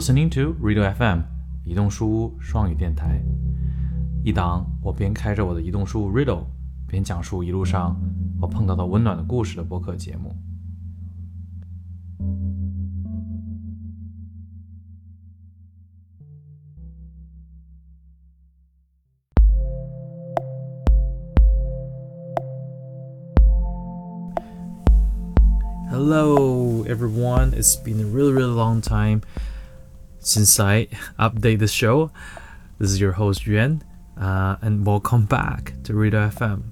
listening to Riddle FM 移动书屋双语电台，一档我边开着我的移动书屋 Riddle，边讲述一路上我碰到的温暖的故事的播客节目。Hello, everyone. It's been a really, really long time since I update the show. This is your host Yuan, uh, and welcome back to Riddle FM.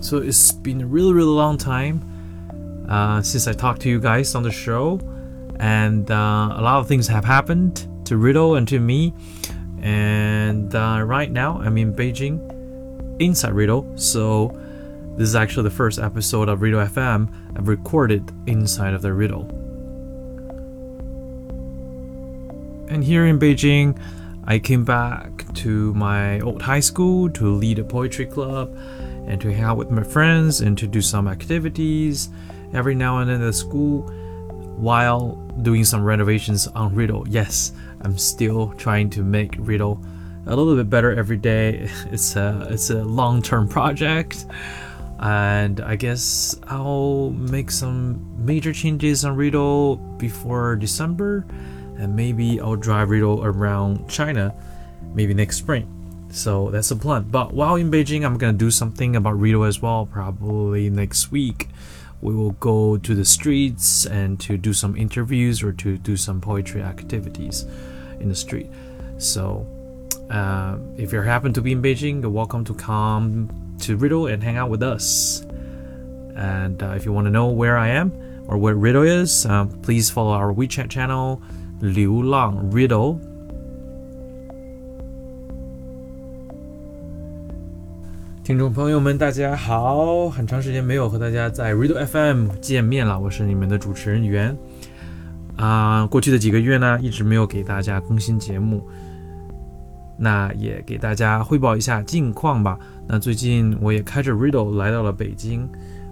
So it's been a really, really long time uh, since I talked to you guys on the show, and uh, a lot of things have happened to Riddle and to me. And uh, right now, I'm in Beijing, inside Riddle. So this is actually the first episode of Riddle FM I've recorded inside of the Riddle. And here in Beijing, I came back to my old high school to lead a poetry club and to hang out with my friends and to do some activities every now and then at school while doing some renovations on Riddle. Yes, I'm still trying to make Riddle a little bit better every day. It's a it's a long-term project and I guess I'll make some major changes on Riddle before December, and maybe I'll drive Riddle around China, maybe next spring. So that's the plan. But while in Beijing, I'm gonna do something about Riddle as well. Probably next week, we will go to the streets and to do some interviews or to do some poetry activities in the street. So. Uh, if you happen to be in Beijing, you're welcome to come to Riddle and hang out with us. And uh, if you want to know where I am or where Riddle is, uh, please follow our WeChat channel, 流浪 Riddle. 听众朋友们，大家好！很长时间没有和大家在 Riddle FM 见面了，我是你们的主持人袁。啊、过去的几个月呢，一直没有给大家更新节目，那也给大家汇报一下近况吧。那最近我也开着 Riddle 来到了北京，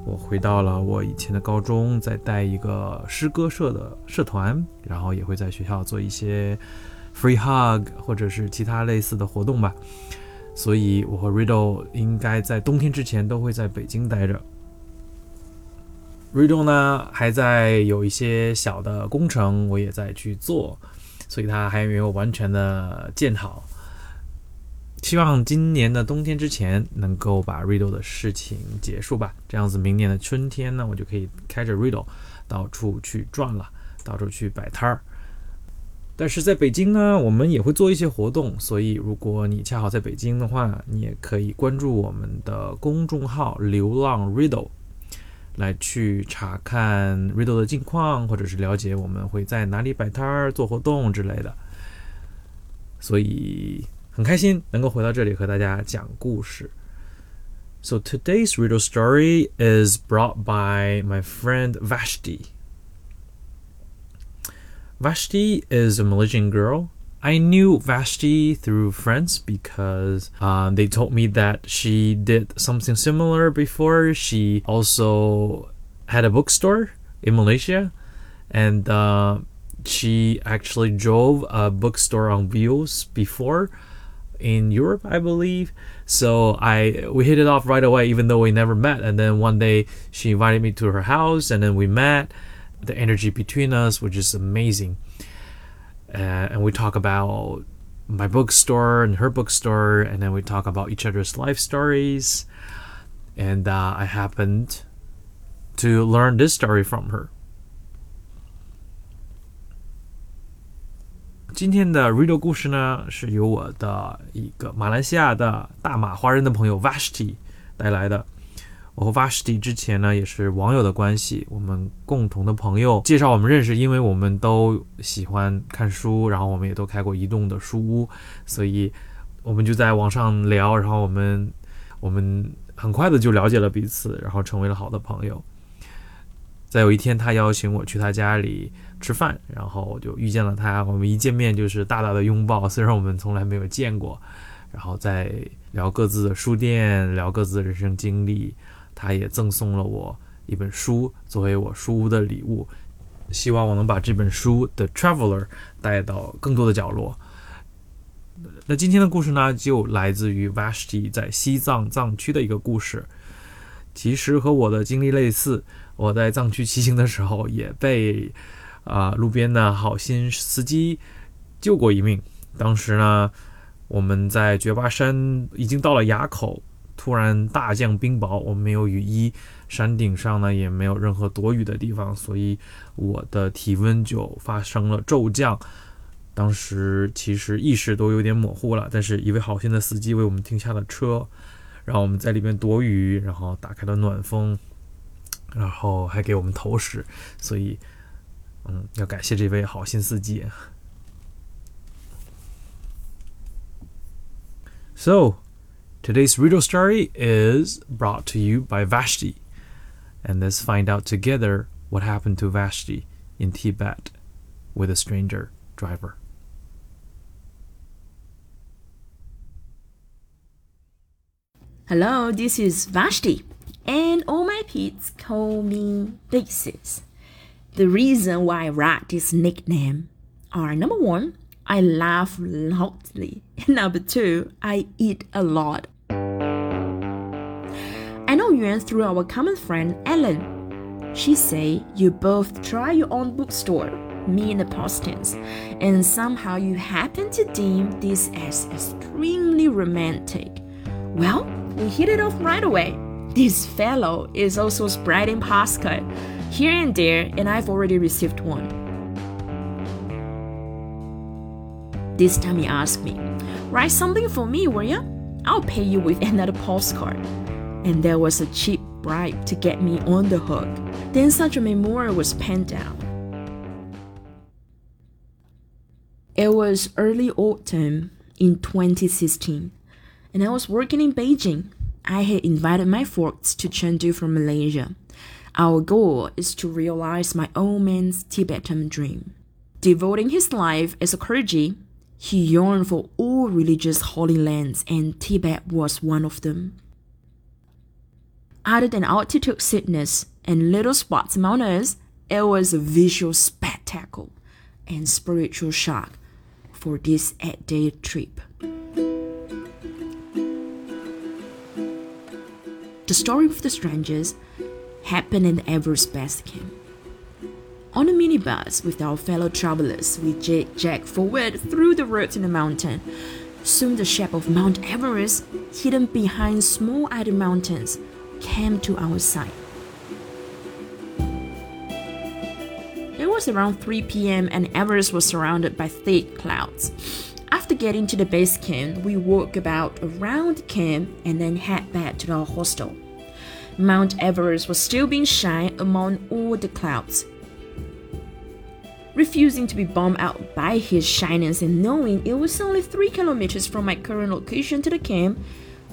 我回到了我以前的高中，在带一个诗歌社的社团，然后也会在学校做一些 free hug 或者是其他类似的活动吧。所以我和 Riddle 应该在冬天之前都会在北京待着。Riddle 呢还在有一些小的工程，我也在去做，所以它还没有完全的建好。希望今年的冬天之前能够把 Riddle 的事情结束吧，这样子明年的春天呢，我就可以开着 Riddle 到处去转了，到处去摆摊儿。但是在北京呢，我们也会做一些活动，所以如果你恰好在北京的话，你也可以关注我们的公众号“流浪 Riddle”，来去查看 Riddle 的近况，或者是了解我们会在哪里摆摊儿、做活动之类的。所以。很开心能够回到这里和大家讲故事。So today's riddle story is brought by my friend Vashti. Vashti is a Malaysian girl. I knew Vashti through friends because uh, they told me that she did something similar before. She also had a bookstore in Malaysia, and uh, she actually drove a bookstore on wheels before in Europe, I believe. So I we hit it off right away, even though we never met. And then one day she invited me to her house, and then we met. The energy between us was just amazing. Uh, and we talk about my bookstore and her bookstore, and then we talk about each other's life stories. And uh, I happened to learn this story from her. 今天的 r i d d l 故事呢，是由我的一个马来西亚的大马华人的朋友 Vashti 带来的。我和 Vashti 之前呢也是网友的关系，我们共同的朋友介绍我们认识，因为我们都喜欢看书，然后我们也都开过移动的书屋，所以我们就在网上聊，然后我们我们很快的就了解了彼此，然后成为了好的朋友。在有一天，他邀请我去他家里。吃饭，然后我就遇见了他。我们一见面就是大大的拥抱，虽然我们从来没有见过，然后在聊各自的书店，聊各自的人生经历。他也赠送了我一本书作为我书屋的礼物。希望我能把这本书的《Traveler》带到更多的角落。那今天的故事呢，就来自于 Vashti 在西藏藏区的一个故事。其实和我的经历类似，我在藏区骑行的时候也被啊路边的好心司机救过一命。当时呢，我们在觉巴山已经到了垭口，突然大降冰雹，我们没有雨衣，山顶上呢也没有任何躲雨的地方，所以我的体温就发生了骤降。当时其实意识都有点模糊了，但是一位好心的司机为我们停下了车，让我们在里面躲雨，然后打开了暖风，然后还给我们投食，所以，嗯，要感谢这位好心司机。So, today's riddle story is brought to you by Vashti, and let's find out together what happened to Vashti in Tibet with a stranger driver. Hello, this is Vashti, and all my peeps call me Basis. The reason why I write this nickname are number one, I laugh loudly, number two, I eat a lot. I know Yuan through our common friend Ellen. She say you both try your own bookstore, me in the past tense, and somehow you happen to deem this as extremely romantic. Well, we hit it off right away. This fellow is also spreading postcard here and there, and I've already received one. This time he asked me, Write something for me, will ya? I'll pay you with another postcard. And there was a cheap bribe to get me on the hook. Then such a memorial was penned down. It was early autumn in 2016 and I was working in Beijing. I had invited my folks to Chengdu from Malaysia. Our goal is to realize my old man's Tibetan dream. Devoting his life as a clergy, he yearned for all religious holy lands, and Tibet was one of them. Other than altitude sickness and little spots among us, it was a visual spectacle and spiritual shock for this eight day trip. The story of the strangers happened in the Everest Base Camp. On a minibus with our fellow travelers, we jacked forward through the roots in the mountain. Soon the shape of Mount Everest, hidden behind small other mountains, came to our sight. It was around 3 p.m. and Everest was surrounded by thick clouds. After getting to the base camp, we walk about around the camp and then head back to our hostel. Mount Everest was still being shy among all the clouds. Refusing to be bombed out by his shyness and knowing it was only three kilometers from my current location to the camp,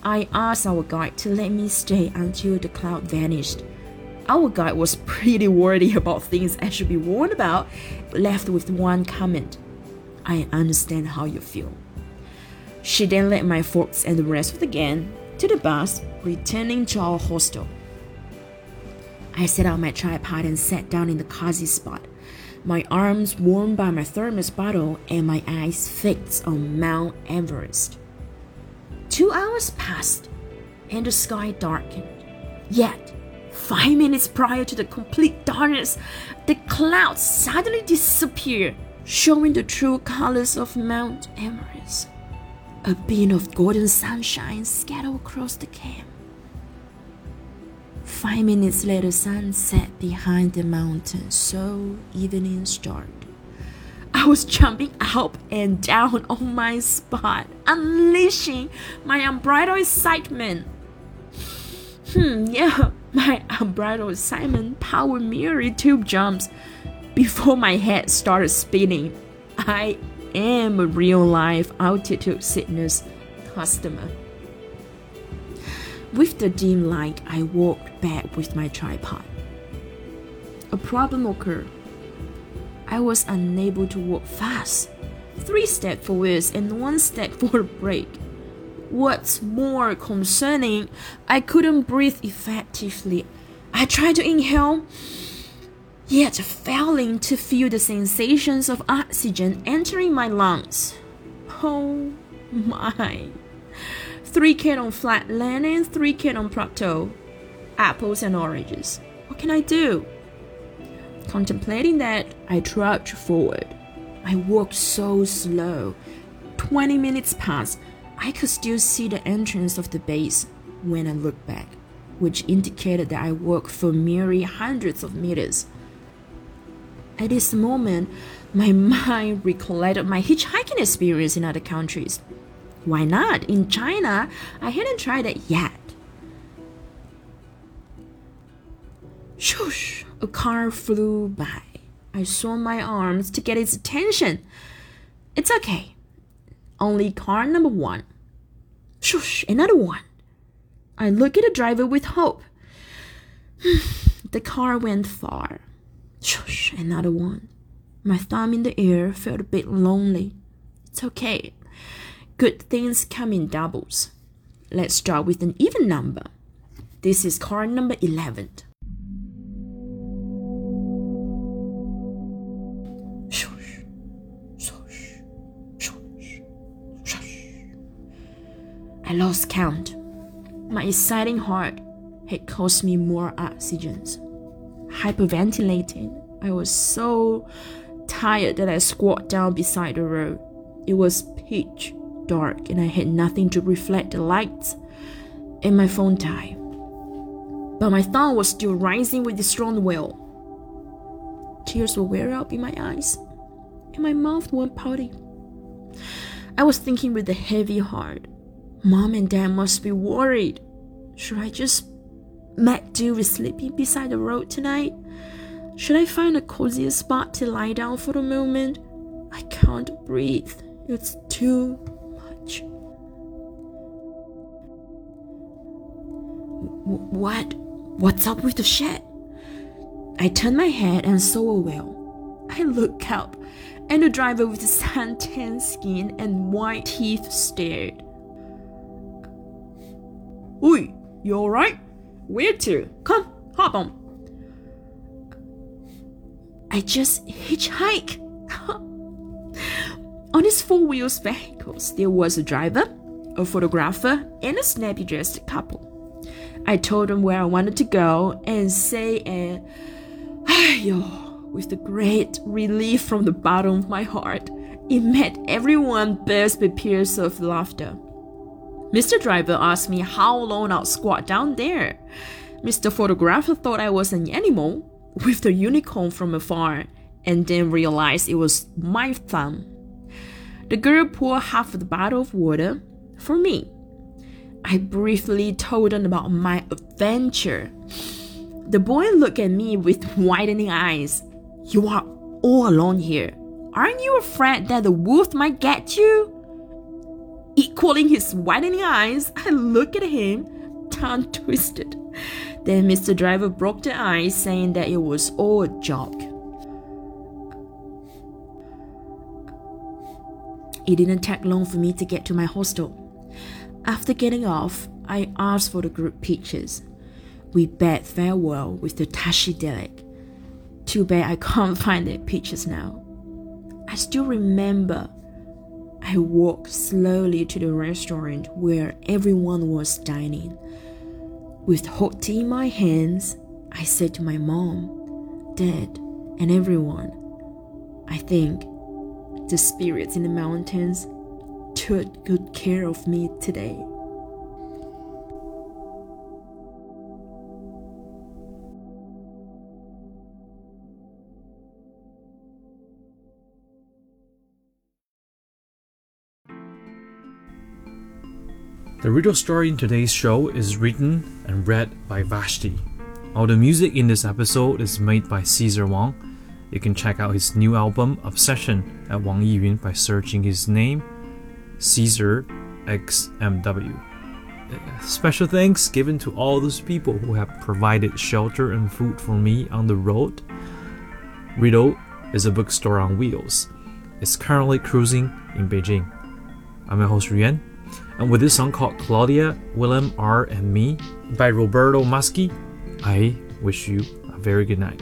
I asked our guide to let me stay until the cloud vanished. Our guide was pretty worried about things I should be warned about, left with one comment. I understand how you feel. She then led my folks and the rest of the gang to the bus, returning to our hostel. I set out my tripod and sat down in the cozy spot, my arms warmed by my thermos bottle and my eyes fixed on Mount Everest. Two hours passed and the sky darkened. Yet, five minutes prior to the complete darkness, the clouds suddenly disappeared showing the true colors of Mount Everest. A beam of golden sunshine scattered across the camp. Five minutes later, sun set behind the mountain, so evening started. I was jumping up and down on my spot, unleashing my unbridled excitement. Hmm, yeah, my unbridled excitement powered merely two jumps before my head started spinning. I am a real life altitude sickness customer. With the dim light, I walked back with my tripod. A problem occurred. I was unable to walk fast. Three steps forwards and one step for a break. What's more concerning, I couldn't breathe effectively. I tried to inhale yet failing to feel the sensations of oxygen entering my lungs. Oh my. 3K on flat land and 3K on plateau. Apples and oranges. What can I do? Contemplating that, I trudged forward. I walked so slow. Twenty minutes passed. I could still see the entrance of the base when I looked back, which indicated that I walked for merely hundreds of meters. At this moment, my mind recollected my hitchhiking experience in other countries. Why not? In China, I hadn't tried it yet. Shush! A car flew by. I saw my arms to get its attention. It's okay. Only car number one. Shush! Another one. I look at the driver with hope. the car went far. Shush! Another one. My thumb in the air felt a bit lonely. It's okay. Good things come in doubles. Let's start with an even number. This is card number 11. Shush, shush, shush, shush. I lost count. My exciting heart had cost me more oxygens. Hyperventilating, I was so tired that I squat down beside the road. It was pitch dark and I had nothing to reflect the lights, and my phone died. But my thumb was still rising with the strong will. Tears were wear up in my eyes, and my mouth went pouty. I was thinking with a heavy heart, Mom and Dad must be worried. Should I just make do with sleeping beside the road tonight? Should I find a cozier spot to lie down for a moment? I can't breathe. It's too much. What? What's up with the shed? I turned my head and saw a whale. I looked up, and the driver with the suntan skin and white teeth stared. Oi, you alright? Where to? Come, hop on. I just hitchhike. On his four wheels vehicles, there was a driver, a photographer, and a snappy dressed couple. I told them where I wanted to go and say ah, a ayo with the great relief from the bottom of my heart. It made everyone burst with peals of laughter. Mr. Driver asked me how long I'll squat down there. Mr. Photographer thought I was an animal with the unicorn from afar and then realized it was my thumb. The girl poured half of the bottle of water for me. I briefly told them about my adventure. The boy looked at me with widening eyes. You are all alone here. Aren't you afraid that the wolf might get you? Equaling his widening eyes, I looked at him, tongue twisted. Then Mr. Driver broke the ice, saying that it was all a joke. It didn't take long for me to get to my hostel. After getting off, I asked for the group pictures. We bade farewell with the Tashi Delek. Too bad I can't find their pictures now. I still remember I walked slowly to the restaurant where everyone was dining. With hot tea in my hands, I said to my mom, Dad, and everyone, I think the spirits in the mountains took good care of me today. The riddle story in today's show is written and read by Vashti. All the music in this episode is made by Caesar Wang. You can check out his new album Obsession at Wang Yiyun by searching his name, Caesar XMW. Uh, special thanks given to all those people who have provided shelter and food for me on the road. Riddle is a bookstore on wheels. It's currently cruising in Beijing. I'm your host Yuan, and with this song called Claudia, Willem R. and Me by Roberto Maschi, I wish you a very good night.